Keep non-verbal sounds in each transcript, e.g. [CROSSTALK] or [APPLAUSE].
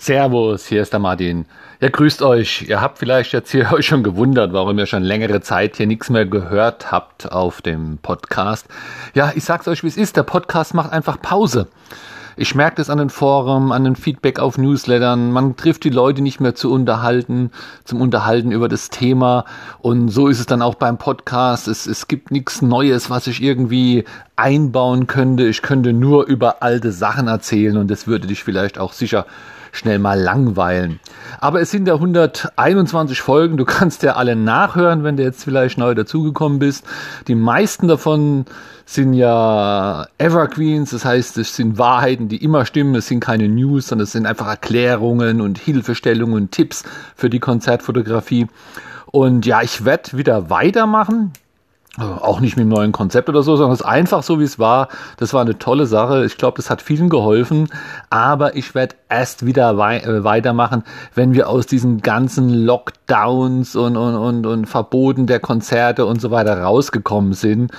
Servus, hier ist der Martin. Ja, grüßt euch. Ihr habt vielleicht jetzt hier [LAUGHS] euch schon gewundert, warum ihr schon längere Zeit hier nichts mehr gehört habt auf dem Podcast. Ja, ich sag's euch, wie es ist. Der Podcast macht einfach Pause. Ich merke das an den Foren, an den Feedback auf Newslettern. Man trifft die Leute nicht mehr zu unterhalten, zum Unterhalten über das Thema. Und so ist es dann auch beim Podcast. Es, es gibt nichts Neues, was ich irgendwie einbauen könnte. Ich könnte nur über alte Sachen erzählen und das würde dich vielleicht auch sicher schnell mal langweilen. Aber es sind ja 121 Folgen. Du kannst ja alle nachhören, wenn du jetzt vielleicht neu dazugekommen bist. Die meisten davon sind ja Evergreens, das heißt, es sind Wahrheiten, die immer stimmen. Es sind keine News, sondern es sind einfach Erklärungen und Hilfestellungen und Tipps für die Konzertfotografie. Und ja, ich werde wieder weitermachen. Auch nicht mit einem neuen Konzept oder so, sondern es ist einfach so, wie es war. Das war eine tolle Sache. Ich glaube, das hat vielen geholfen. Aber ich werde erst wieder wei äh, weitermachen, wenn wir aus diesen ganzen Lockdowns und, und, und, und Verboten der Konzerte und so weiter rausgekommen sind.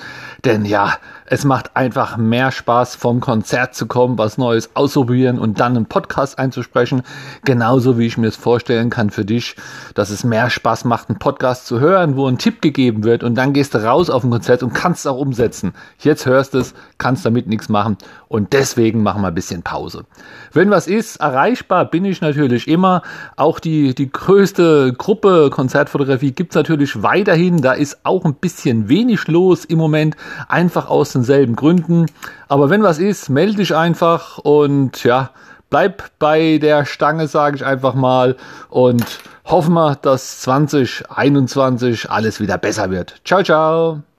Denn ja, es macht einfach mehr Spaß, vom Konzert zu kommen, was Neues ausprobieren und dann einen Podcast einzusprechen. Genauso wie ich mir es vorstellen kann für dich, dass es mehr Spaß macht, einen Podcast zu hören, wo ein Tipp gegeben wird und dann gehst du raus auf ein Konzert und kannst es auch umsetzen. Jetzt hörst du es, kannst damit nichts machen und deswegen machen wir ein bisschen Pause. Wenn was ist, erreichbar bin ich natürlich immer. Auch die, die größte Gruppe Konzertfotografie gibt's natürlich weiterhin. Da ist auch ein bisschen wenig los im Moment, einfach aus denselben Gründen. Aber wenn was ist, melde dich einfach und ja, bleib bei der Stange, sage ich einfach mal. Und hoffen wir, dass 2021 alles wieder besser wird. Ciao, ciao.